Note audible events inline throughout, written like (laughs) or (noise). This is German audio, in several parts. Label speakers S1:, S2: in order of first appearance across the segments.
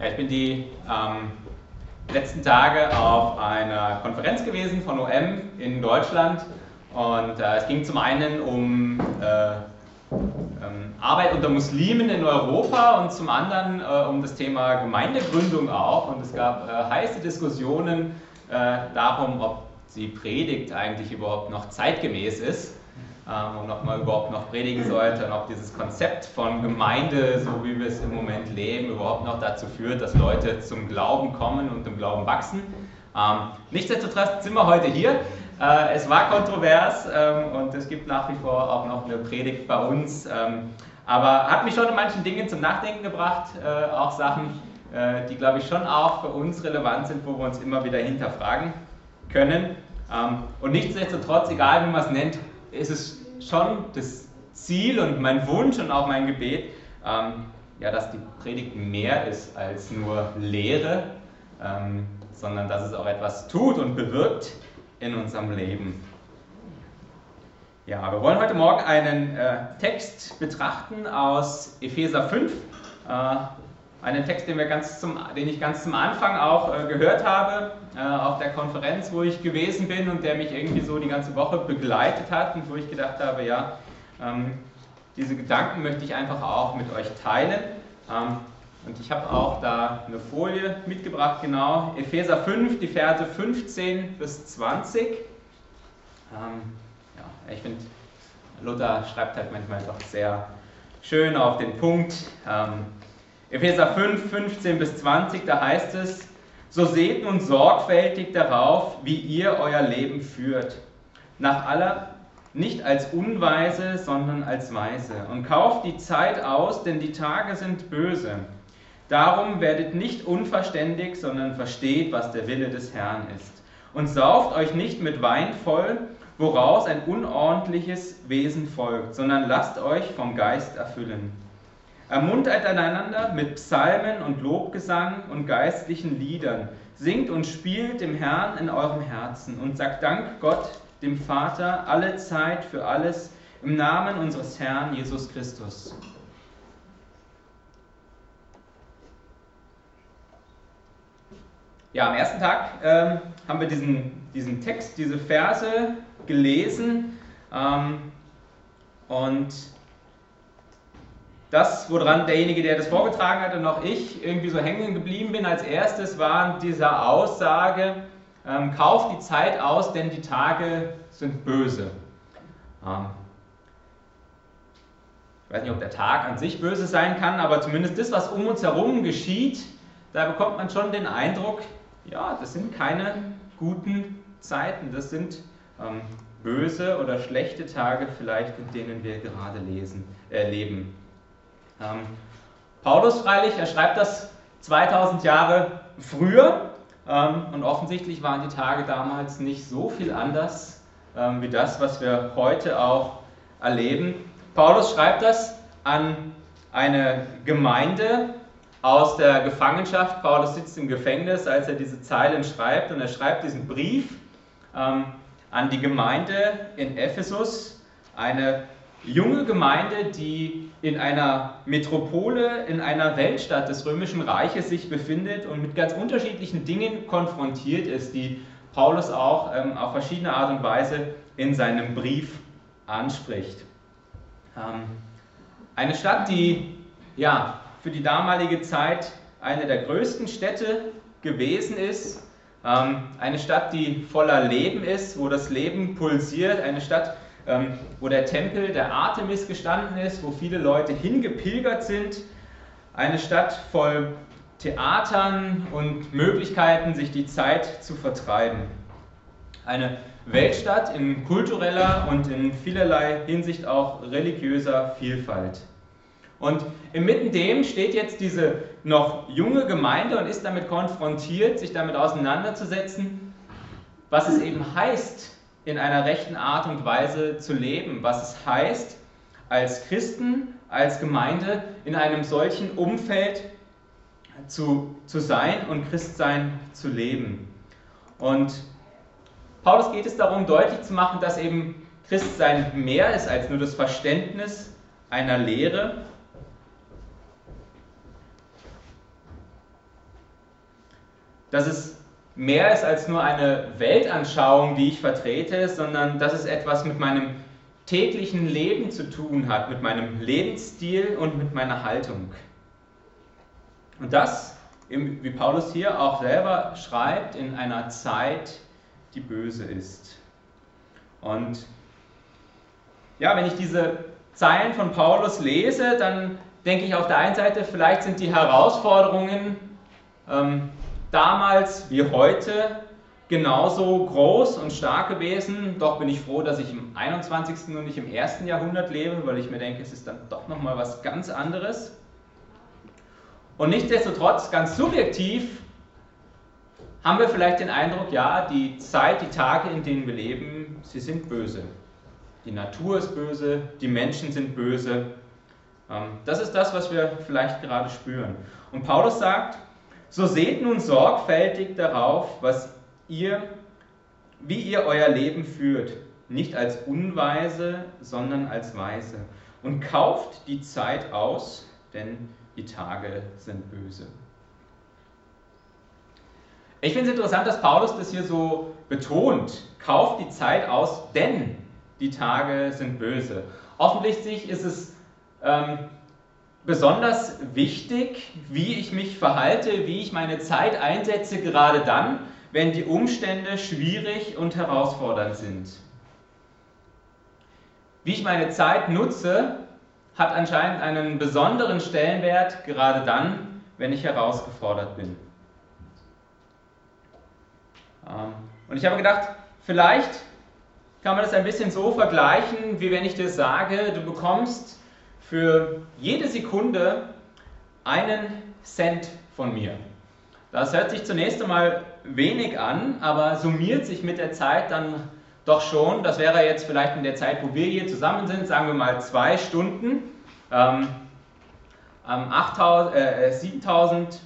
S1: Ich bin die ähm, letzten Tage auf einer Konferenz gewesen von OM in Deutschland. Und äh, es ging zum einen um äh, ähm, Arbeit unter Muslimen in Europa und zum anderen äh, um das Thema Gemeindegründung auch. Und es gab äh, heiße Diskussionen äh, darum, ob die Predigt eigentlich überhaupt noch zeitgemäß ist ähm, und ob man überhaupt noch predigen sollte und ob dieses Konzept von Gemeinde, so wie wir es im Moment leben, überhaupt noch dazu führt, dass Leute zum Glauben kommen und im Glauben wachsen. Ähm, nichtsdestotrotz sind wir heute hier. Äh, es war kontrovers ähm, und es gibt nach wie vor auch noch eine Predigt bei uns. Ähm, aber hat mich schon in manchen Dingen zum Nachdenken gebracht, äh, auch Sachen, äh, die, glaube ich, schon auch für uns relevant sind, wo wir uns immer wieder hinterfragen können. Ähm, und nichtsdestotrotz, egal wie man es nennt, ist es schon das Ziel und mein Wunsch und auch mein Gebet, ähm, ja, dass die Predigt mehr ist als nur Lehre, ähm, sondern dass es auch etwas tut und bewirkt in unserem Leben. Ja, wir wollen heute Morgen einen äh, Text betrachten aus Epheser 5. Äh, einen Text, den, wir ganz zum, den ich ganz zum Anfang auch äh, gehört habe, äh, auf der Konferenz, wo ich gewesen bin und der mich irgendwie so die ganze Woche begleitet hat und wo ich gedacht habe, ja, ähm, diese Gedanken möchte ich einfach auch mit euch teilen. Ähm, und ich habe auch da eine Folie mitgebracht, genau, Epheser 5, die Verse 15 bis 20. Ähm, ja, ich finde, Luther schreibt halt manchmal doch sehr schön auf den Punkt. Epheser 5, 15 bis 20, da heißt es, so seht nun sorgfältig darauf, wie ihr euer Leben führt. Nach aller, nicht als Unweise, sondern als Weise. Und kauft die Zeit aus, denn die Tage sind böse. Darum werdet nicht unverständig, sondern versteht, was der Wille des Herrn ist. Und sauft euch nicht mit Wein voll, woraus ein unordentliches Wesen folgt, sondern lasst euch vom Geist erfüllen Ermuntert einander mit Psalmen und Lobgesang und geistlichen Liedern. Singt und spielt dem Herrn in eurem Herzen und sagt Dank Gott, dem Vater, alle Zeit für alles im Namen unseres Herrn Jesus Christus. Ja, am ersten Tag ähm, haben wir diesen, diesen Text, diese Verse gelesen ähm, und das, woran derjenige, der das vorgetragen hat und auch ich irgendwie so hängen geblieben bin als erstes, war diese Aussage, ähm, kauft die Zeit aus, denn die Tage sind böse. Ähm, ich weiß nicht, ob der Tag an sich böse sein kann, aber zumindest das, was um uns herum geschieht, da bekommt man schon den Eindruck, ja, das sind keine guten Zeiten, das sind ähm, böse oder schlechte Tage vielleicht, in denen wir gerade lesen, äh, leben. Ähm, Paulus freilich, er schreibt das 2000 Jahre früher ähm, und offensichtlich waren die Tage damals nicht so viel anders ähm, wie das, was wir heute auch erleben. Paulus schreibt das an eine Gemeinde aus der Gefangenschaft. Paulus sitzt im Gefängnis, als er diese Zeilen schreibt und er schreibt diesen Brief ähm, an die Gemeinde in Ephesus, eine junge Gemeinde, die in einer Metropole, in einer Weltstadt des Römischen Reiches sich befindet und mit ganz unterschiedlichen Dingen konfrontiert ist, die Paulus auch ähm, auf verschiedene Art und Weise in seinem Brief anspricht. Ähm, eine Stadt, die ja, für die damalige Zeit eine der größten Städte gewesen ist, ähm, eine Stadt, die voller Leben ist, wo das Leben pulsiert, eine Stadt, ähm, wo der Tempel der Artemis gestanden ist, wo viele Leute hingepilgert sind. Eine Stadt voll Theatern und Möglichkeiten, sich die Zeit zu vertreiben. Eine Weltstadt in kultureller und in vielerlei Hinsicht auch religiöser Vielfalt. Und inmitten dem steht jetzt diese noch junge Gemeinde und ist damit konfrontiert, sich damit auseinanderzusetzen, was es eben heißt, in einer rechten Art und Weise zu leben, was es heißt, als Christen, als Gemeinde in einem solchen Umfeld zu, zu sein und Christsein zu leben. Und Paulus geht es darum, deutlich zu machen, dass eben Christsein mehr ist als nur das Verständnis einer Lehre. dass es mehr ist als nur eine Weltanschauung, die ich vertrete, sondern dass es etwas mit meinem täglichen Leben zu tun hat, mit meinem Lebensstil und mit meiner Haltung. Und das, wie Paulus hier auch selber schreibt, in einer Zeit, die böse ist. Und ja, wenn ich diese Zeilen von Paulus lese, dann denke ich auf der einen Seite, vielleicht sind die Herausforderungen ähm, damals wie heute genauso groß und stark gewesen. Doch bin ich froh, dass ich im 21. und nicht im 1. Jahrhundert lebe, weil ich mir denke, es ist dann doch nochmal was ganz anderes. Und nichtsdestotrotz, ganz subjektiv, haben wir vielleicht den Eindruck, ja, die Zeit, die Tage, in denen wir leben, sie sind böse. Die Natur ist böse, die Menschen sind böse. Ähm, das ist das, was wir vielleicht gerade spüren. Und Paulus sagt, so seht nun sorgfältig darauf, was ihr, wie ihr euer Leben führt, nicht als Unweise, sondern als Weise. Und kauft die Zeit aus, denn die Tage sind böse. Ich finde es interessant, dass Paulus das hier so betont. Kauft die Zeit aus, denn die Tage sind böse. Offensichtlich ist es ähm, besonders wichtig, wie ich mich verhalte, wie ich meine Zeit einsetze, gerade dann, wenn die Umstände schwierig und herausfordernd sind. Wie ich meine Zeit nutze, hat anscheinend einen besonderen Stellenwert, gerade dann, wenn ich herausgefordert bin. Ähm, und ich habe gedacht, vielleicht kann man das ein bisschen so vergleichen, wie wenn ich dir sage, du bekommst für jede Sekunde einen Cent von mir. Das hört sich zunächst einmal wenig an, aber summiert sich mit der Zeit dann doch schon. Das wäre jetzt vielleicht in der Zeit, wo wir hier zusammen sind, sagen wir mal zwei Stunden, ähm, 8, äh, 7000,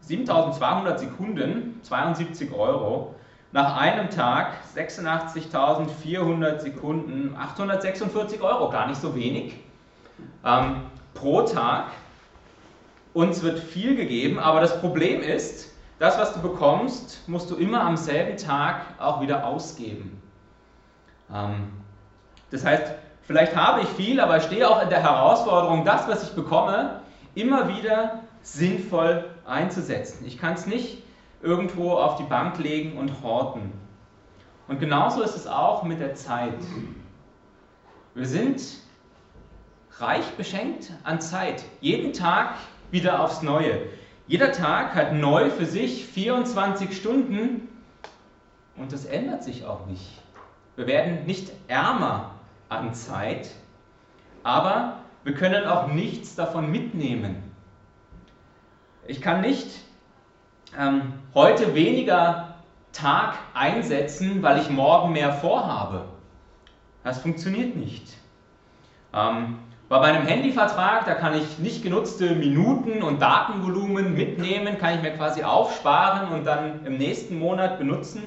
S1: 7200 Sekunden, 72 Euro. Nach einem Tag 86.400 Sekunden, 846 Euro, gar nicht so wenig. Ähm, pro Tag. Uns wird viel gegeben, aber das Problem ist, das, was du bekommst, musst du immer am selben Tag auch wieder ausgeben. Ähm, das heißt, vielleicht habe ich viel, aber ich stehe auch in der Herausforderung, das, was ich bekomme, immer wieder sinnvoll einzusetzen. Ich kann es nicht irgendwo auf die Bank legen und horten. Und genauso ist es auch mit der Zeit. Wir sind reich beschenkt an Zeit. Jeden Tag wieder aufs Neue. Jeder Tag hat neu für sich 24 Stunden und das ändert sich auch nicht. Wir werden nicht ärmer an Zeit, aber wir können auch nichts davon mitnehmen. Ich kann nicht ähm, heute weniger Tag einsetzen, weil ich morgen mehr vorhabe. Das funktioniert nicht. Ähm, bei meinem Handyvertrag, da kann ich nicht genutzte Minuten und Datenvolumen mitnehmen, kann ich mir quasi aufsparen und dann im nächsten Monat benutzen.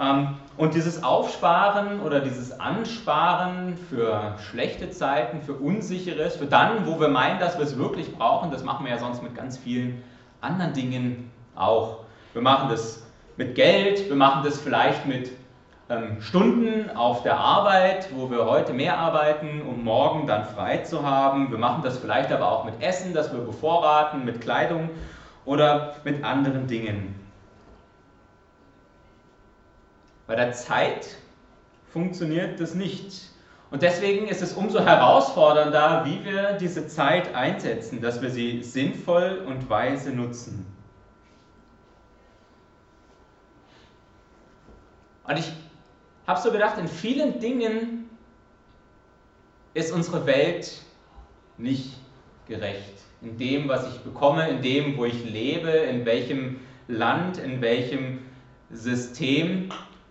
S1: Ähm, und dieses Aufsparen oder dieses Ansparen für schlechte Zeiten, für Unsicheres, für dann, wo wir meinen, dass wir es wirklich brauchen, das machen wir ja sonst mit ganz vielen anderen Dingen auch. Wir machen das mit Geld, wir machen das vielleicht mit Stunden auf der Arbeit, wo wir heute mehr arbeiten, um morgen dann frei zu haben. Wir machen das vielleicht aber auch mit Essen, das wir bevorraten, mit Kleidung oder mit anderen Dingen. Bei der Zeit funktioniert das nicht. Und deswegen ist es umso herausfordernder, wie wir diese Zeit einsetzen, dass wir sie sinnvoll und weise nutzen. Und ich habe so gedacht, in vielen Dingen ist unsere Welt nicht gerecht. In dem, was ich bekomme, in dem, wo ich lebe, in welchem Land, in welchem System,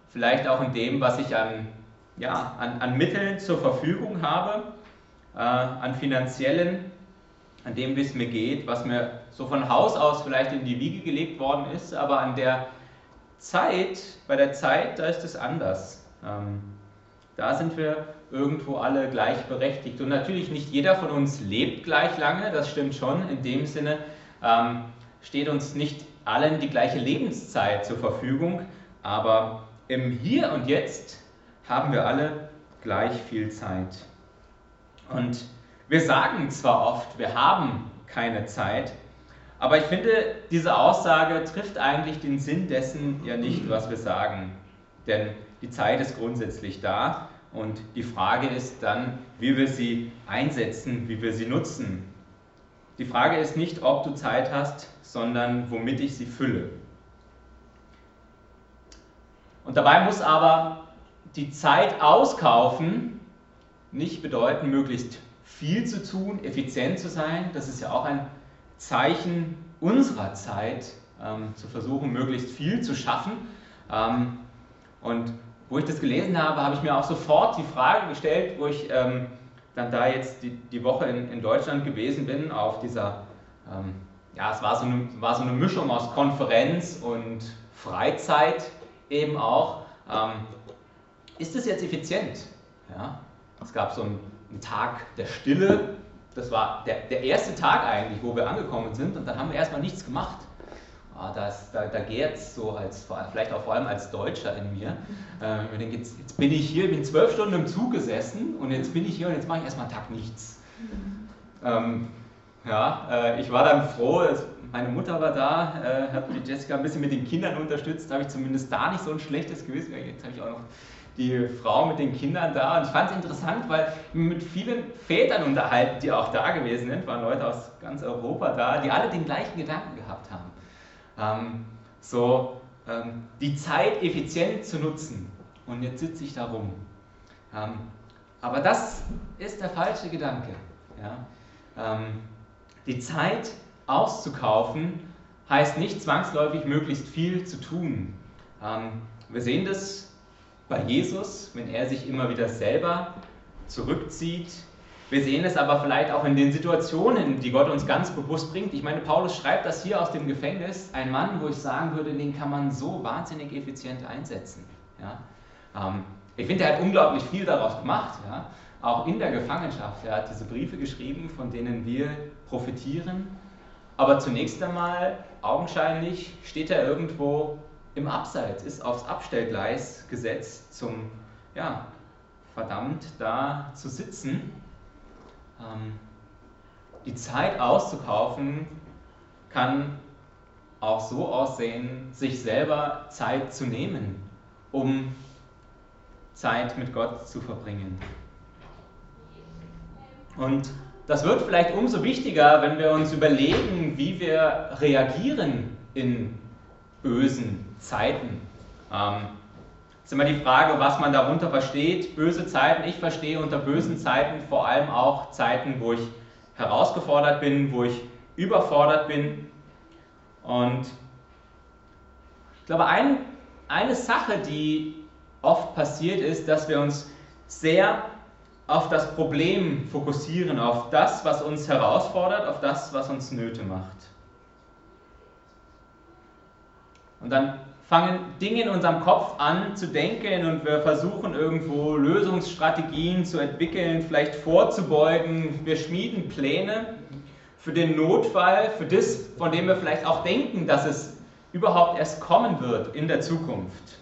S1: vielleicht auch in dem, was ich an, ja, an, an Mitteln zur Verfügung habe, äh, an finanziellen, an dem, wie es mir geht, was mir so von Haus aus vielleicht in die Wiege gelegt worden ist, aber an der Zeit, bei der Zeit, da ist es anders. Ähm, da sind wir irgendwo alle gleichberechtigt. Und natürlich nicht jeder von uns lebt gleich lange, das stimmt schon. In dem Sinne ähm, steht uns nicht allen die gleiche Lebenszeit zur Verfügung, aber im Hier und Jetzt haben wir alle gleich viel Zeit. Und wir sagen zwar oft, wir haben keine Zeit, aber ich finde, diese Aussage trifft eigentlich den Sinn dessen ja nicht, was wir sagen. Denn die Zeit ist grundsätzlich da und die Frage ist dann, wie wir sie einsetzen, wie wir sie nutzen. Die Frage ist nicht, ob du Zeit hast, sondern womit ich sie fülle. Und dabei muss aber die Zeit auskaufen nicht bedeuten, möglichst viel zu tun, effizient zu sein. Das ist ja auch ein Zeichen unserer Zeit, ähm, zu versuchen, möglichst viel zu schaffen. Ähm, und wo ich das gelesen habe, habe ich mir auch sofort die Frage gestellt, wo ich ähm, dann da jetzt die, die Woche in, in Deutschland gewesen bin, auf dieser, ähm, ja, es war so, eine, war so eine Mischung aus Konferenz und Freizeit eben auch. Ähm, ist das jetzt effizient? Ja? Es gab so einen, einen Tag der Stille, das war der, der erste Tag eigentlich, wo wir angekommen sind und dann haben wir erstmal nichts gemacht. Ah, das, da, da geht es so, als, vielleicht auch vor allem als Deutscher in mir. Ähm, ich denke, jetzt, jetzt, bin ich hier, bin zwölf Stunden im Zug gesessen und jetzt bin ich hier und jetzt mache ich erstmal einen Tag nichts. Ähm, ja, äh, ich war dann froh, meine Mutter war da, äh, hat die Jessica ein bisschen mit den Kindern unterstützt, habe ich zumindest da nicht so ein schlechtes Gewissen. Jetzt habe ich auch noch die Frau mit den Kindern da. Und ich fand es interessant, weil mit vielen Vätern unterhalten, die auch da gewesen sind, waren Leute aus ganz Europa da, die alle den gleichen Gedanken gehabt haben. Ähm, so ähm, die Zeit effizient zu nutzen. Und jetzt sitze ich da rum. Ähm, aber das ist der falsche Gedanke. Ja? Ähm, die Zeit auszukaufen heißt nicht zwangsläufig möglichst viel zu tun. Ähm, wir sehen das bei Jesus, wenn er sich immer wieder selber zurückzieht. Wir sehen es aber vielleicht auch in den Situationen, die Gott uns ganz bewusst bringt. Ich meine, Paulus schreibt das hier aus dem Gefängnis. Ein Mann, wo ich sagen würde, den kann man so wahnsinnig effizient einsetzen. Ja? Ähm, ich finde, er hat unglaublich viel daraus gemacht. Ja? Auch in der Gefangenschaft. Er hat diese Briefe geschrieben, von denen wir profitieren. Aber zunächst einmal, augenscheinlich, steht er irgendwo im Abseits, ist aufs Abstellgleis gesetzt, zum, ja, verdammt da zu sitzen. Ähm, die Zeit auszukaufen kann auch so aussehen, sich selber Zeit zu nehmen, um Zeit mit Gott zu verbringen. Und das wird vielleicht umso wichtiger, wenn wir uns überlegen, wie wir reagieren in bösen Zeiten. Ähm, ist immer die Frage, was man darunter versteht. Böse Zeiten. Ich verstehe unter bösen Zeiten vor allem auch Zeiten, wo ich herausgefordert bin, wo ich überfordert bin. Und ich glaube, ein, eine Sache, die oft passiert, ist, dass wir uns sehr auf das Problem fokussieren, auf das, was uns herausfordert, auf das, was uns Nöte macht. Und dann fangen Dinge in unserem Kopf an zu denken und wir versuchen irgendwo Lösungsstrategien zu entwickeln, vielleicht vorzubeugen. Wir schmieden Pläne für den Notfall, für das, von dem wir vielleicht auch denken, dass es überhaupt erst kommen wird in der Zukunft.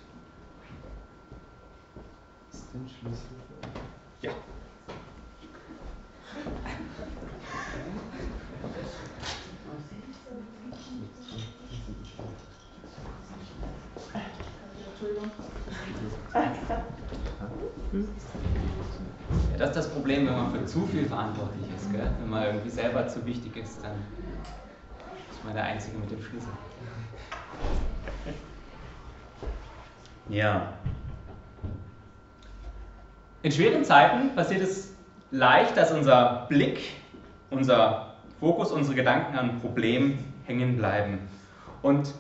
S1: Ist den Schlüssel? Ja. Ja, das ist das Problem, wenn man für zu viel verantwortlich ist. Gell? Wenn man irgendwie selber zu wichtig ist, dann ist man der Einzige mit dem Schlüssel. Ja. In schweren Zeiten passiert es leicht, dass unser Blick, unser Fokus, unsere Gedanken an Problemen hängen bleiben. Und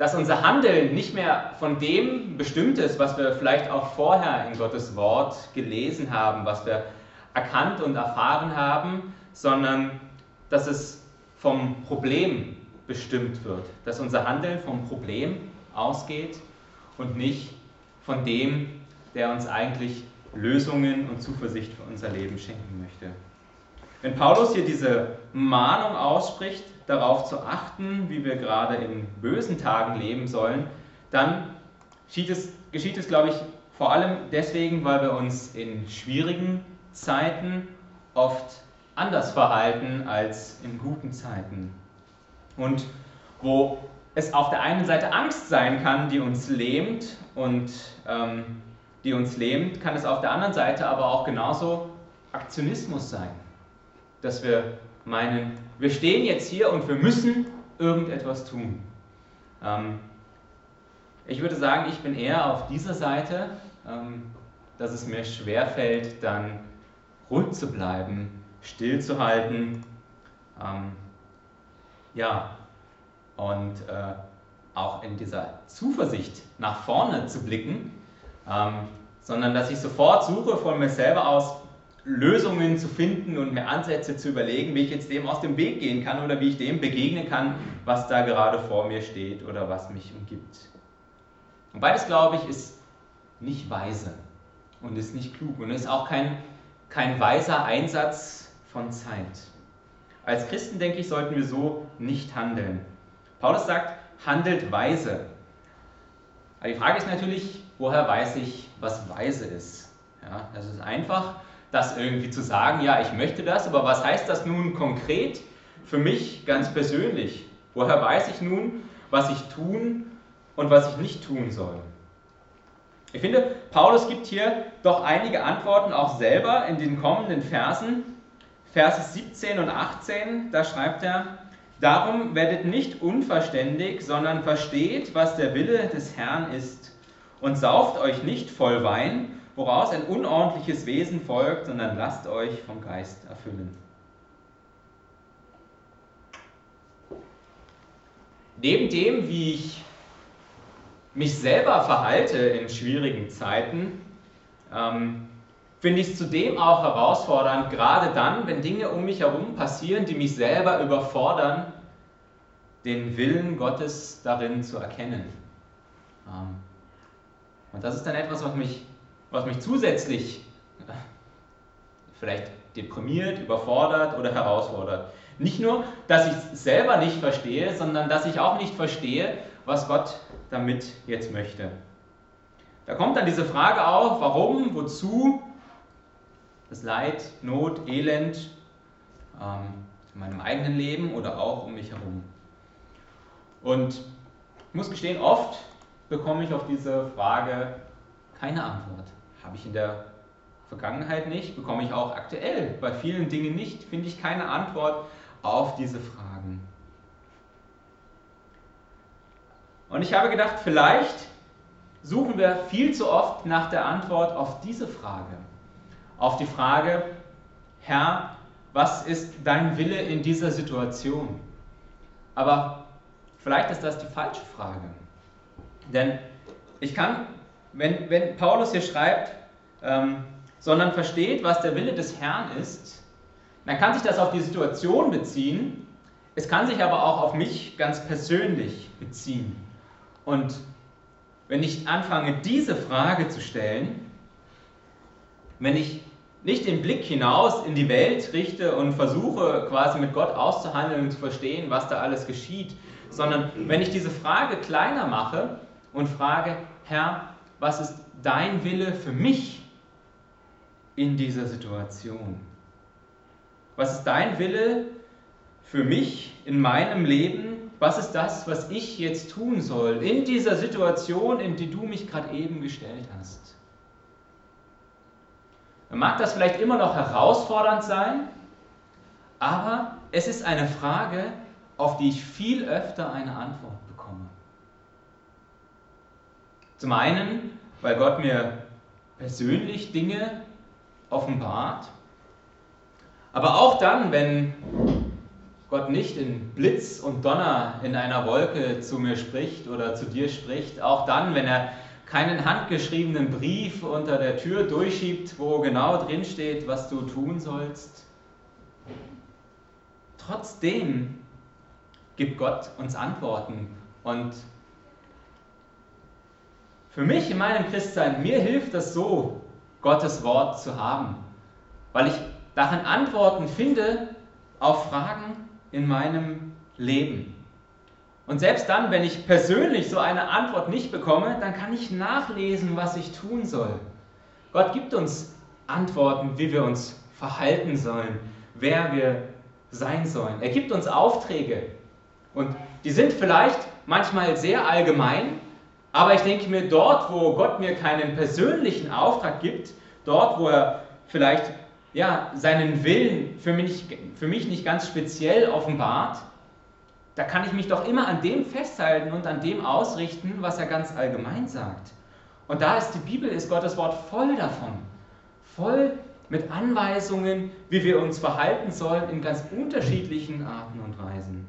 S1: dass unser Handeln nicht mehr von dem bestimmt ist, was wir vielleicht auch vorher in Gottes Wort gelesen haben, was wir erkannt und erfahren haben, sondern dass es vom Problem bestimmt wird, dass unser Handeln vom Problem ausgeht und nicht von dem, der uns eigentlich Lösungen und Zuversicht für unser Leben schenken möchte. Wenn Paulus hier diese Mahnung ausspricht, darauf zu achten, wie wir gerade in bösen Tagen leben sollen, dann geschieht es, geschieht es glaube ich, vor allem deswegen, weil wir uns in schwierigen Zeiten oft anders verhalten als in guten Zeiten. Und wo es auf der einen Seite Angst sein kann, die uns lähmt und ähm, die uns lähmt, kann es auf der anderen Seite aber auch genauso Aktionismus sein. Dass wir meinen, wir stehen jetzt hier und wir müssen irgendetwas tun. Ähm, ich würde sagen, ich bin eher auf dieser Seite, ähm, dass es mir schwerfällt, dann ruhig zu bleiben, stillzuhalten. Ähm, ja, und äh, auch in dieser Zuversicht nach vorne zu blicken, sondern dass ich sofort suche von mir selber aus Lösungen zu finden und mir Ansätze zu überlegen, wie ich jetzt dem aus dem Weg gehen kann oder wie ich dem begegnen kann, was da gerade vor mir steht oder was mich umgibt. Und beides, glaube ich, ist nicht weise und ist nicht klug und ist auch kein, kein weiser Einsatz von Zeit. Als Christen, denke ich, sollten wir so nicht handeln. Paulus sagt, handelt weise. Aber die Frage ist natürlich, woher weiß ich, was weise ist? Ja, das ist einfach, das irgendwie zu sagen, ja, ich möchte das, aber was heißt das nun konkret für mich ganz persönlich? Woher weiß ich nun, was ich tun und was ich nicht tun soll? Ich finde, Paulus gibt hier doch einige Antworten auch selber in den kommenden Versen. Verse 17 und 18, da schreibt er, Darum werdet nicht unverständig, sondern versteht, was der Wille des Herrn ist. Und sauft euch nicht voll Wein, woraus ein unordentliches Wesen folgt, sondern lasst euch vom Geist erfüllen. Neben dem, wie ich mich selber verhalte in schwierigen Zeiten, ähm, finde ich es zudem auch herausfordernd, gerade dann, wenn Dinge um mich herum passieren, die mich selber überfordern, den Willen Gottes darin zu erkennen. Ähm, und das ist dann etwas, was mich, was mich zusätzlich äh, vielleicht deprimiert, überfordert oder herausfordert. Nicht nur, dass ich es selber nicht verstehe, sondern dass ich auch nicht verstehe, was Gott damit jetzt möchte. Da kommt dann diese Frage auf, warum, wozu das Leid, Not, Elend ähm, in meinem eigenen Leben oder auch um mich herum. Und ich muss gestehen, oft bekomme ich auf diese Frage keine Antwort. Habe ich in der Vergangenheit nicht, bekomme ich auch aktuell bei vielen Dingen nicht, finde ich keine Antwort auf diese Fragen. Und ich habe gedacht, vielleicht suchen wir viel zu oft nach der Antwort auf diese Frage. Auf die Frage, Herr, was ist dein Wille in dieser Situation? Aber vielleicht ist das die falsche Frage. Denn ich kann, wenn, wenn Paulus hier schreibt, ähm, sondern versteht, was der Wille des Herrn ist, dann kann sich das auf die Situation beziehen, es kann sich aber auch auf mich ganz persönlich beziehen. Und wenn ich anfange, diese Frage zu stellen, wenn ich nicht den Blick hinaus in die Welt richte und versuche quasi mit Gott auszuhandeln und zu verstehen, was da alles geschieht, sondern wenn ich diese Frage kleiner mache und frage, Herr, was ist dein Wille für mich in dieser Situation? Was ist dein Wille für mich in meinem Leben? Was ist das, was ich jetzt tun soll in dieser Situation, in die du mich gerade eben gestellt hast? Dann mag das vielleicht immer noch herausfordernd sein, aber es ist eine Frage, auf die ich viel öfter eine Antwort. Zum einen, weil Gott mir persönlich Dinge offenbart, aber auch dann, wenn Gott nicht in Blitz und Donner in einer Wolke zu mir spricht oder zu dir spricht, auch dann, wenn er keinen handgeschriebenen Brief unter der Tür durchschiebt, wo genau drin steht, was du tun sollst. Trotzdem gibt Gott uns Antworten. Und für mich in meinem Christsein, mir hilft das so, Gottes Wort zu haben, weil ich darin Antworten finde auf Fragen in meinem leben. Und selbst dann, wenn ich persönlich so eine Antwort nicht bekomme, dann kann ich nachlesen, was ich tun soll. Gott gibt uns Antworten, wie wir uns verhalten sollen, wer wir sein sollen. Er gibt uns Aufträge. Und die sind vielleicht manchmal sehr allgemein, aber ich denke mir, dort, wo Gott mir keinen persönlichen Auftrag gibt, dort, wo er vielleicht ja, seinen Willen für mich, für mich nicht ganz speziell offenbart, da kann ich mich doch immer an dem festhalten und an dem ausrichten, was er ganz allgemein sagt. Und da ist die Bibel, ist Gottes Wort voll davon. Voll mit Anweisungen, wie wir uns verhalten sollen in ganz unterschiedlichen Arten und Weisen.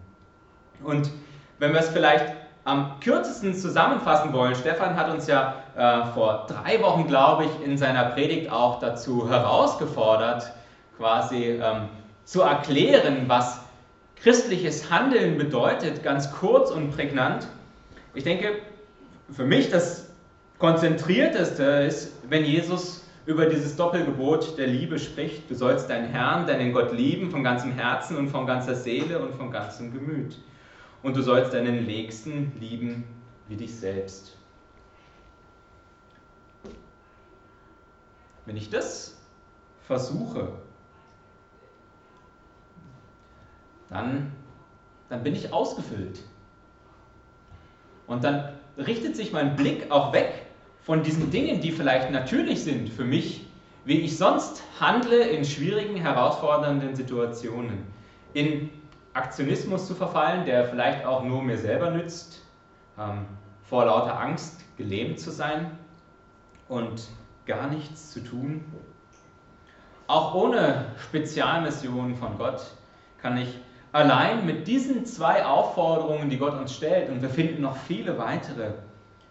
S1: Und wenn wir es vielleicht am kürzesten zusammenfassen wollen, Stefan hat uns ja äh, vor drei Wochen, glaube ich, in seiner Predigt auch dazu herausgefordert, quasi ähm, zu erklären, was christliches Handeln bedeutet, ganz kurz und prägnant. Ich denke, für mich das konzentrierteste ist, wenn Jesus über dieses Doppelgebot der Liebe spricht. Du sollst deinen Herrn, deinen Gott lieben von ganzem Herzen und von ganzer Seele und von ganzem Gemüt und du sollst deinen Nächsten lieben wie dich selbst. Wenn ich das versuche, dann, dann bin ich ausgefüllt. Und dann richtet sich mein Blick auch weg von diesen Dingen, die vielleicht natürlich sind für mich, wie ich sonst handle in schwierigen, herausfordernden Situationen. In Aktionismus zu verfallen, der vielleicht auch nur mir selber nützt, ähm, vor lauter Angst gelähmt zu sein und gar nichts zu tun. Auch ohne Spezialmissionen von Gott kann ich allein mit diesen zwei Aufforderungen, die Gott uns stellt, und wir finden noch viele weitere,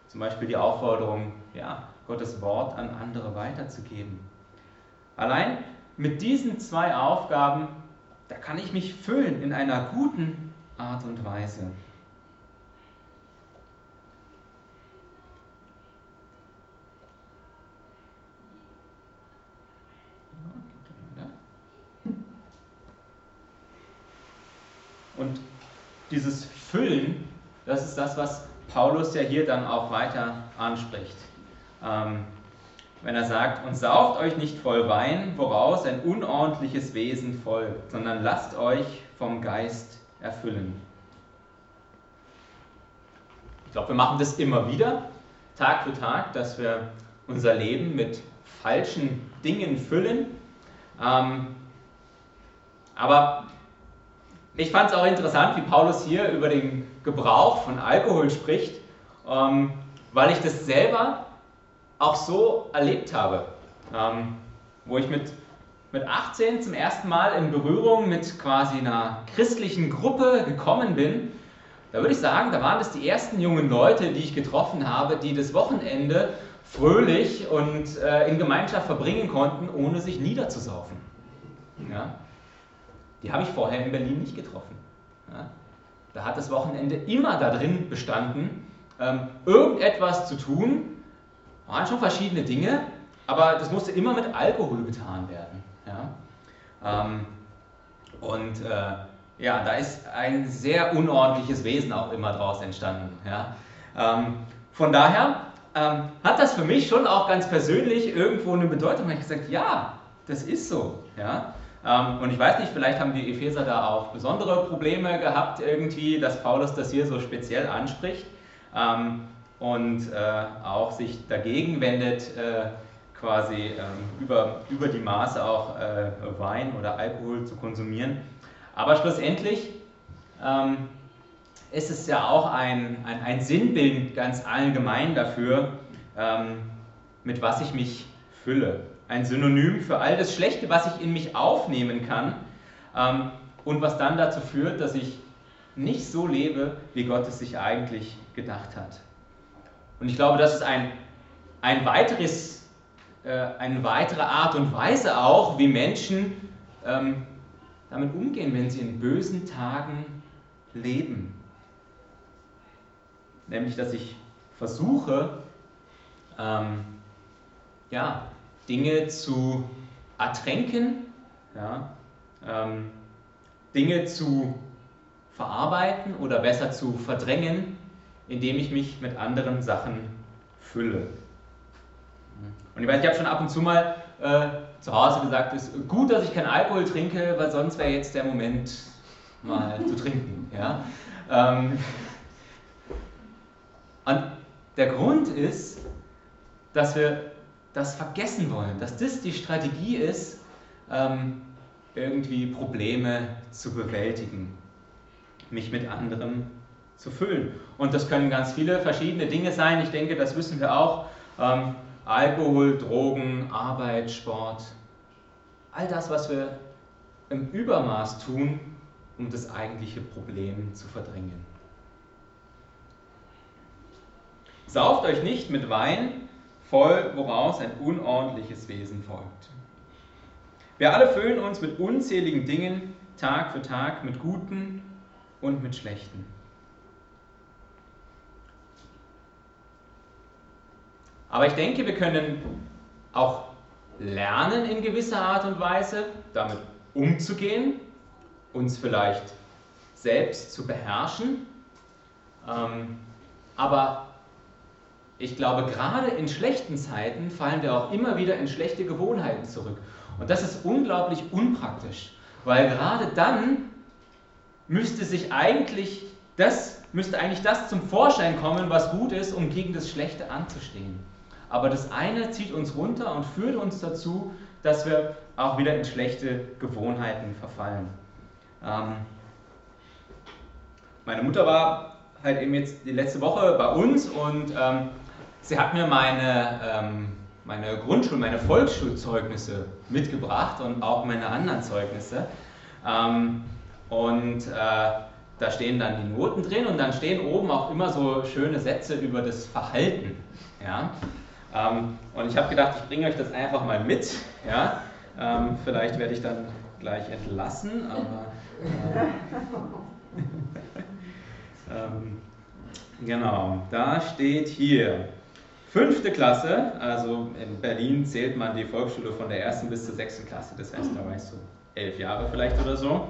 S1: zum Beispiel die Aufforderung, ja, Gottes Wort an andere weiterzugeben. Allein mit diesen zwei Aufgaben da kann ich mich füllen in einer guten Art und Weise. Und dieses Füllen, das ist das, was Paulus ja hier dann auch weiter anspricht. Ähm, wenn er sagt, und sauft euch nicht voll Wein, woraus ein unordentliches Wesen folgt, sondern lasst euch vom Geist erfüllen. Ich glaube, wir machen das immer wieder, Tag für Tag, dass wir unser Leben mit falschen Dingen füllen. Ähm, aber ich fand es auch interessant, wie Paulus hier über den Gebrauch von Alkohol spricht, ähm, weil ich das selber auch so erlebt habe. Ähm, wo ich mit, mit 18 zum ersten Mal in Berührung mit quasi einer christlichen Gruppe gekommen bin, da würde ich sagen, da waren das die ersten jungen Leute, die ich getroffen habe, die das Wochenende fröhlich und äh, in Gemeinschaft verbringen konnten, ohne sich niederzusaufen. Ja? Die habe ich vorher in Berlin nicht getroffen. Ja? Da hat das Wochenende immer darin bestanden, ähm, irgendetwas zu tun, waren schon verschiedene Dinge, aber das musste immer mit Alkohol getan werden. Ja? Ähm, und äh, ja, da ist ein sehr unordentliches Wesen auch immer draus entstanden. Ja? Ähm, von daher ähm, hat das für mich schon auch ganz persönlich irgendwo eine Bedeutung. Ich habe gesagt, ja, das ist so. Ja? Ähm, und ich weiß nicht, vielleicht haben die Epheser da auch besondere Probleme gehabt, irgendwie, dass Paulus das hier so speziell anspricht. Und äh, auch sich dagegen wendet, äh, quasi ähm, über, über die Maße auch äh, Wein oder Alkohol zu konsumieren. Aber schlussendlich ähm, ist es ja auch ein, ein, ein Sinnbild ganz allgemein dafür, ähm, mit was ich mich fülle. Ein Synonym für all das Schlechte, was ich in mich aufnehmen kann ähm, und was dann dazu führt, dass ich nicht so lebe, wie Gott es sich eigentlich gedacht hat. Und ich glaube, das ist ein, ein weiteres, äh, eine weitere Art und Weise auch, wie Menschen ähm, damit umgehen, wenn sie in bösen Tagen leben. Nämlich, dass ich versuche, ähm, ja, Dinge zu ertränken, ja, ähm, Dinge zu verarbeiten oder besser zu verdrängen, indem ich mich mit anderen Sachen fülle. Und ich weiß, ich habe schon ab und zu mal äh, zu Hause gesagt, es ist gut, dass ich keinen Alkohol trinke, weil sonst wäre jetzt der Moment, mal zu trinken. (laughs) Ja? Ähm, und der Grund ist, dass wir das vergessen wollen, dass das die Strategie ist, ähm, irgendwie Probleme zu bewältigen, mich mit anderem zu füllen. Und das können ganz viele verschiedene Dinge sein. Ich denke, das wissen wir auch. Ähm, Alkohol, Drogen, Arbeit, Sport. All das, was wir im Übermaß tun, um das eigentliche Problem zu verdrängen. Sauft euch nicht mit Wein voll, woraus ein unordentliches Wesen folgt. Wir alle füllen uns mit unzähligen Dingen Tag für Tag, mit guten und mit schlechten. Aber ich denke, wir können auch lernen in gewisser Art und Weise, damit umzugehen, uns vielleicht selbst zu beherrschen. Ähm, aber ich glaube, gerade in schlechten Zeiten fallen wir auch immer wieder in schlechte Gewohnheiten zurück. Und das ist unglaublich unpraktisch, weil gerade dann müsste sich eigentlich das, müsste eigentlich das zum Vorschein kommen, was gut ist, um gegen das Schlechte anzustehen. Aber das eine zieht uns runter und führt uns dazu, dass wir auch wieder in schlechte Gewohnheiten verfallen. Ähm, meine Mutter war halt eben jetzt die letzte Woche bei uns und ähm, sie hat mir meine, ähm, meine Grundschul-, meine Volksschulzeugnisse mitgebracht und auch meine anderen Zeugnisse. Ähm, und äh, da stehen dann die Noten drin und dann stehen oben auch immer so schöne Sätze über das Verhalten. Ja? Ähm, und ich habe gedacht, ich bringe euch das einfach mal mit. Ja? Ähm, vielleicht werde ich dann gleich entlassen, aber. Äh, (laughs) ähm, genau, da steht hier. Fünfte Klasse, also in Berlin zählt man die Volksschule von der ersten bis zur sechsten Klasse, das heißt, da war ich so elf Jahre vielleicht oder so.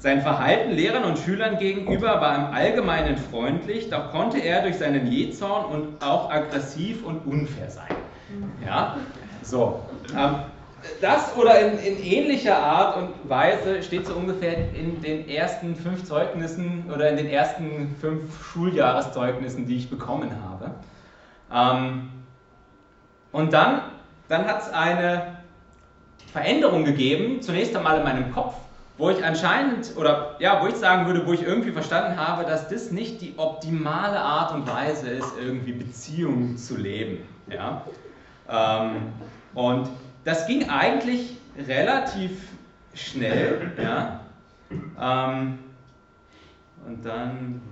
S1: Sein Verhalten Lehrern und Schülern gegenüber war im Allgemeinen freundlich, doch konnte er durch seinen Jähzorn und auch aggressiv und unfair sein. Ja, so. Ähm, das oder in, in, ähnlicher Art und Weise steht so ungefähr in den ersten fünf Zeugnissen oder in den ersten fünf Schuljahreszeugnissen, die ich bekommen habe. Ähm, und dann, dann hat es eine Veränderung gegeben, zunächst einmal in meinem Kopf, wo ich anscheinend, oder ja, wo ich sagen würde, wo ich irgendwie verstanden habe, dass das nicht die optimale Art und Weise ist, irgendwie Beziehungen zu leben. Ja? Ähm, und das ging eigentlich relativ schnell. Ja? Ähm, und dann,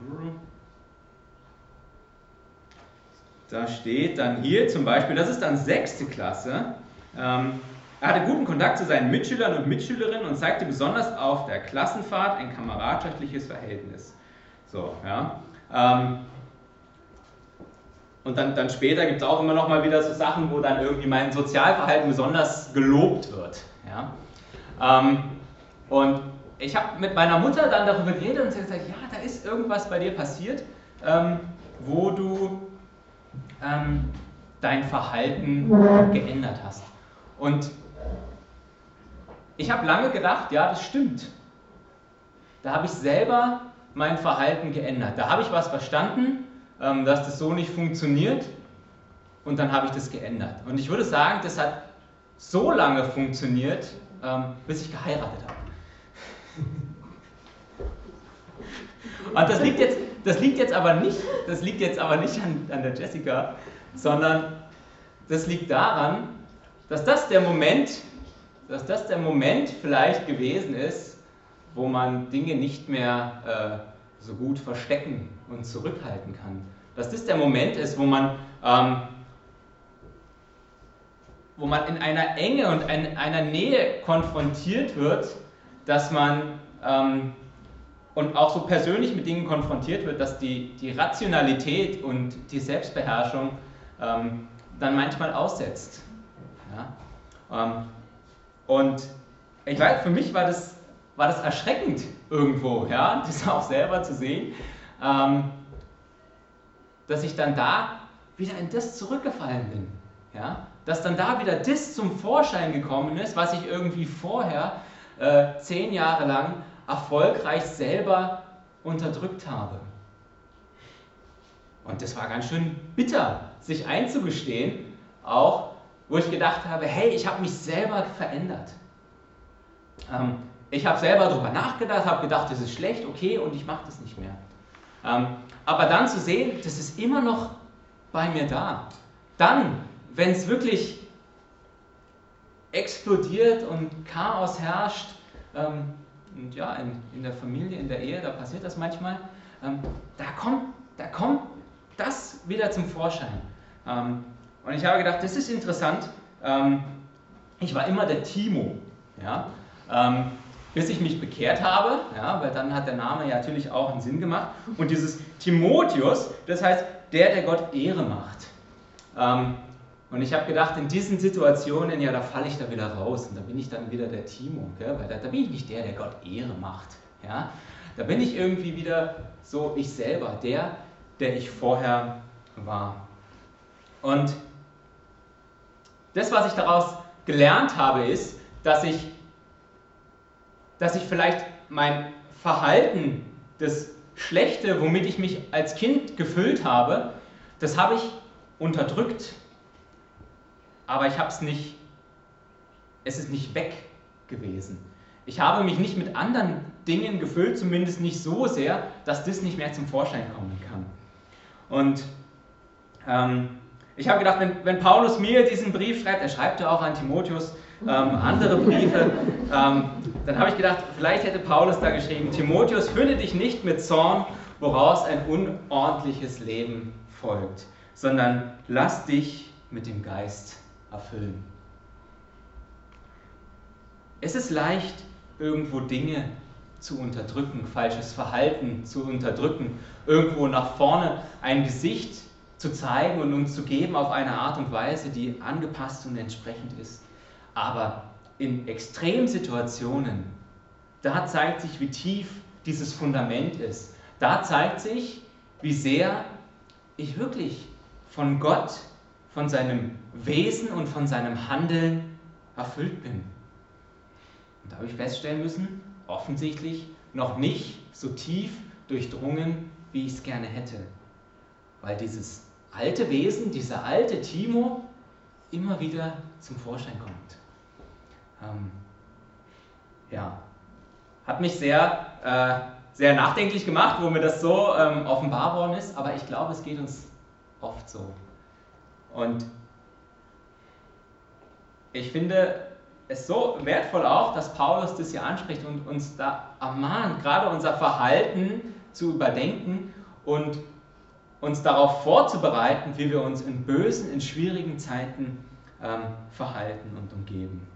S1: da steht dann hier zum Beispiel, das ist dann sechste Klasse. Ähm, er hatte guten Kontakt zu seinen Mitschülern und Mitschülerinnen und zeigte besonders auf der Klassenfahrt ein kameradschaftliches Verhältnis. So, ja. Ähm, und dann, dann später gibt es auch immer noch mal wieder so Sachen, wo dann irgendwie mein Sozialverhalten besonders gelobt wird. Ja? Ähm, und ich habe mit meiner Mutter dann darüber geredet und sie hat gesagt, ja, da ist irgendwas bei dir passiert, ähm, wo du ähm, dein Verhalten geändert hast. Und ich habe lange gedacht, ja, das stimmt. Da habe ich selber mein Verhalten geändert. Da habe ich was verstanden ähm, dass das so nicht funktioniert und dann habe ich das geändert. Und ich würde sagen, das hat so lange funktioniert, ähm, bis ich geheiratet habe. (laughs) Und das liegt jetzt, das liegt jetzt aber nicht, das liegt jetzt aber nicht an, an der Jessica, sondern das liegt daran, dass das der Moment, dass das der Moment vielleicht gewesen ist, wo man Dinge nicht mehr äh, so gut verstecken und zurückhalten kann. Dass das der Moment ist, wo man, ähm, wo man in einer Enge und in einer Nähe konfrontiert wird, dass man ähm, und auch so persönlich mit Dingen konfrontiert wird, dass die, die Rationalität und die Selbstbeherrschung ähm, dann manchmal aussetzt. Ja? Und ich weiß, für mich war das war das erschreckend irgendwo, ja, (laughs) das auch selber zu sehen, ähm, dass ich dann da wieder in das zurückgefallen bin. Ja? Dass dann da wieder das zum Vorschein gekommen ist, was ich irgendwie vorher äh, zehn Jahre lang erfolgreich selber unterdrückt habe. Und das war ganz schön bitter, sich einzugestehen, auch wo ich gedacht habe, hey, ich habe mich selber verändert. Ähm, ich habe selber darüber nachgedacht, habe gedacht, das ist schlecht, okay, und ich mache das nicht mehr. Ähm, aber dann zu sehen, das ist immer noch bei mir da. Dann, wenn es wirklich explodiert und Chaos herrscht, ähm, und ja, in, in, der Familie, in der Ehe, da passiert das manchmal, ähm, da, kommt, da kommt das wieder zum Vorschein. Und ich habe gedacht, das ist interessant. Ähm, ich war immer der Timo, ja, ähm, bis ich mich bekehrt habe, ja, weil dann hat der Name ja natürlich auch einen Sinn gemacht. Und dieses Timotheus, das heißt der, der Gott Ehre macht. Ähm, und ich habe gedacht, in diesen Situationen, ja, da falle ich da wieder raus und da bin ich dann wieder der Timo, gell? weil da, da, bin ich nicht der, der Gott Ehre macht. Ja? Da bin ich irgendwie wieder so ich selber, der, der ich vorher war. Und das, was ich daraus gelernt habe, ist, dass ich, dass ich vielleicht mein Verhalten, das Schlechte, womit ich mich als Kind gefüllt habe, das habe ich unterdrückt. Aber ich habe es nicht, es ist nicht weg gewesen. Ich habe mich nicht mit anderen Dingen gefüllt, zumindest nicht so sehr, dass das nicht mehr zum Vorschein kommen kann. Und ähm, ich habe gedacht, wenn, wenn, Paulus mir diesen Brief schreibt, er schreibt ja auch an Timotheus ähm, andere Briefe, ähm, dann habe ich gedacht, vielleicht hätte Paulus da geschrieben, Timotheus, fülle dich nicht mit Zorn, woraus ein unordentliches Leben folgt, sondern lass dich mit dem Geist erfüllen. Es ist leicht, irgendwo Dinge zu unterdrücken, falsches Verhalten zu unterdrücken, irgendwo nach vorne ein Gesicht zu zeigen und uns zu geben auf eine Art und Weise, die angepasst und entsprechend ist. Aber in Extremsituationen, da zeigt sich, wie tief dieses Fundament ist. Da zeigt sich, wie sehr ich wirklich von Gott, von seinem Wesen und von seinem Handeln erfüllt bin. Und da habe ich feststellen müssen, offensichtlich noch nicht so tief durchdrungen, wie ich es gerne hätte. Weil dieses alte Wesen, dieser alte Timo immer wieder zum Vorschein kommt. Ähm, ja, hat mich sehr, äh, sehr nachdenklich gemacht, wo mir das so ähm, offenbar worden ist, aber ich glaube, es geht uns oft so. Und ich finde es so wertvoll auch, dass Paulus das hier anspricht und uns da ermahnt, gerade unser Verhalten zu überdenken und uns darauf vorzubereiten, wie wir uns in bösen, in schwierigen Zeiten ähm, verhalten und umgeben.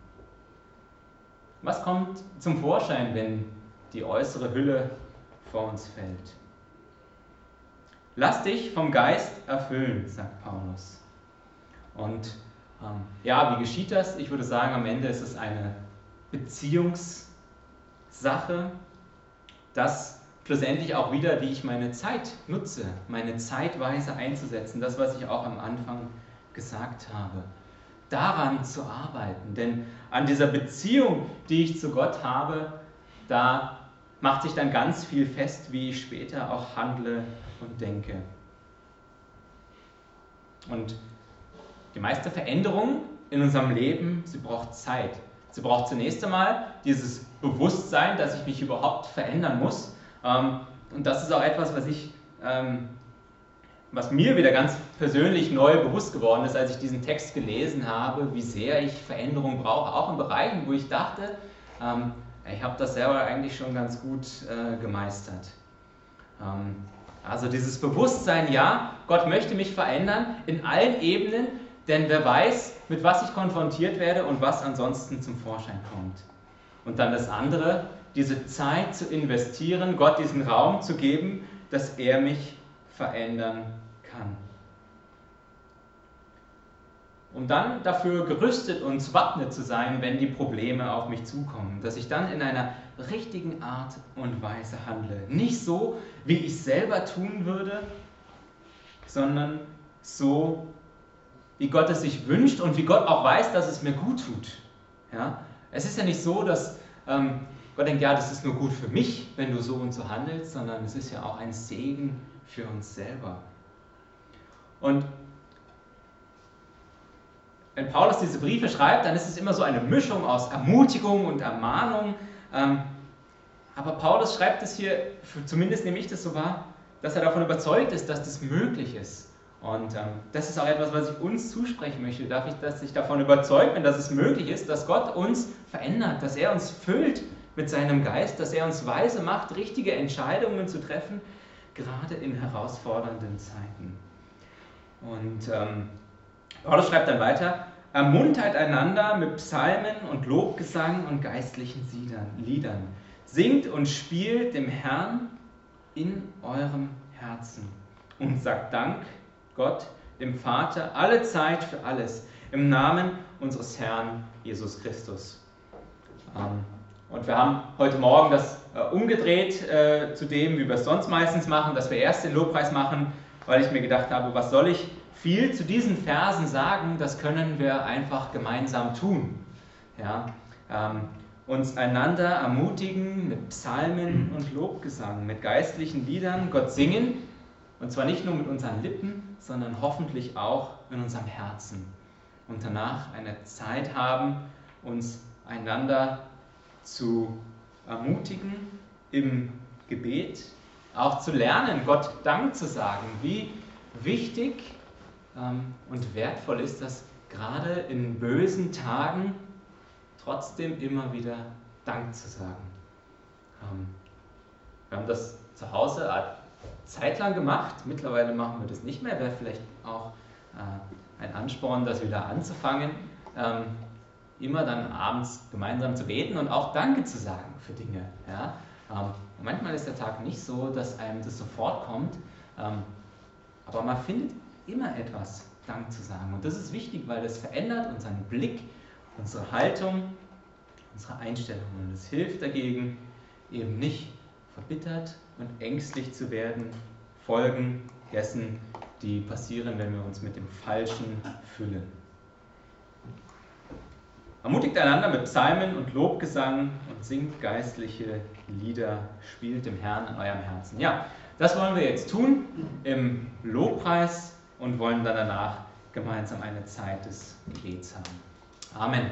S1: Was kommt zum Vorschein, wenn die äußere Hülle vor uns fällt? Lass dich vom Geist erfüllen, sagt Paulus. Und ähm, ja, wie geschieht das? Ich würde sagen, am Ende ist es eine Beziehungssache, dass schlussendlich auch wieder, wie ich meine Zeit nutze, meine Zeitweise einzusetzen, das, was ich auch am Anfang gesagt habe, daran zu arbeiten. Denn an dieser Beziehung, die ich zu Gott habe, da macht sich dann ganz viel fest, wie ich später auch handle und denke. Und die meiste Veränderung in unserem Leben, sie braucht Zeit. Sie braucht zunächst einmal dieses Bewusstsein, dass ich mich überhaupt verändern muss. Ähm, und das ist auch etwas, was ich, ähm, was mir wieder ganz persönlich neu bewusst geworden ist, als ich diesen Text gelesen habe, wie sehr ich Veränderung brauche, auch in Bereichen, wo ich dachte, ähm, ich habe das selber eigentlich schon ganz gut äh, gemeistert. Also dieses Bewusstsein, ja, Gott möchte mich verändern in allen Ebenen, denn wer weiß, mit was ich konfrontiert werde und was ansonsten zum Vorschein kommt. Und dann das andere, diese Zeit zu investieren, Gott diesen Raum zu geben, dass er mich verändern kann. um dann dafür gerüstet und wappnet zu sein, wenn die Probleme auf mich zukommen. Dass ich dann in einer richtigen Art und Weise handle. Nicht so, wie ich selber tun würde, sondern so, wie Gott es sich wünscht und wie Gott auch weiß, dass es mir gut tut. Ja? Es ist ja nicht so, dass ähm, Gott denkt, ja, das ist nur gut für mich, wenn du so und so handelst, sondern es ist ja auch ein Segen für uns selber. Und wenn Paulus diese Briefe schreibt, dann ist es immer so eine Mischung aus Ermutigung und Ermahnung. Ähm, aber Paulus schreibt es hier, zumindest nehme ich das so wahr, dass er davon überzeugt ist, dass das möglich ist. Und ähm, das ist auch etwas, was ich uns zusprechen möchte. Darf ich, dass ich davon überzeugt bin, dass es möglich ist, dass Gott uns verändert, dass er uns füllt mit seinem Geist, dass er uns weise macht, richtige Entscheidungen zu treffen, gerade in herausfordernden Zeiten. Und ähm, Paulus schreibt dann weiter, ermuntert einander mit Psalmen und Lobgesang und geistlichen Liedern. Singt und spielt dem Herrn in eurem Herzen und sagt Dank Gott, dem Vater, alle Zeit für alles, im Namen unseres Herrn Jesus Christus. Ähm, und wir haben heute Morgen das äh, umgedreht äh, zu dem, wie wir es sonst meistens machen, dass wir erst den Lobpreis machen, weil ich mir gedacht habe, was soll ich viel zu diesen Versen sagen, das können wir einfach gemeinsam tun. Ja, ähm, uns einander ermutigen mit Psalmen und Lobgesang, mit geistlichen Liedern, Gott singen, und zwar nicht nur mit unseren Lippen, sondern hoffentlich auch in unserem Herzen. Und danach eine Zeit haben, uns einander zu ermutigen im Gebet, auch zu lernen, Gott Dank zu sagen, wie wichtig ähm, und wertvoll ist das gerade in bösen Tagen trotzdem immer wieder Dank zu sagen. Ähm, wir haben das zu Hause zeitlang gemacht, mittlerweile machen wir das nicht mehr, wäre vielleicht auch äh, ein Ansporn, das wieder anzufangen, ähm, immer dann abends gemeinsam zu beten und auch Danke zu sagen für Dinge. Ja? manchmal ist der Tag nicht so, dass einem das sofort kommt, aber man findet immer etwas Dank zu sagen. Und das ist wichtig, weil das verändert unseren Blick, unsere Haltung, unsere Einstellung. Und es hilft dagegen, eben nicht verbittert und ängstlich zu werden, Folgen dessen, die passieren, wenn wir uns mit dem Falschen füllen. Ermutigt einander mit Psalmen und Lobgesang und singt geistliche Lieder, spielt dem Herrn in eurem Herzen. Ja, das wollen wir jetzt tun im Lobpreis und wollen dann danach gemeinsam eine Zeit des Gebets haben. Amen.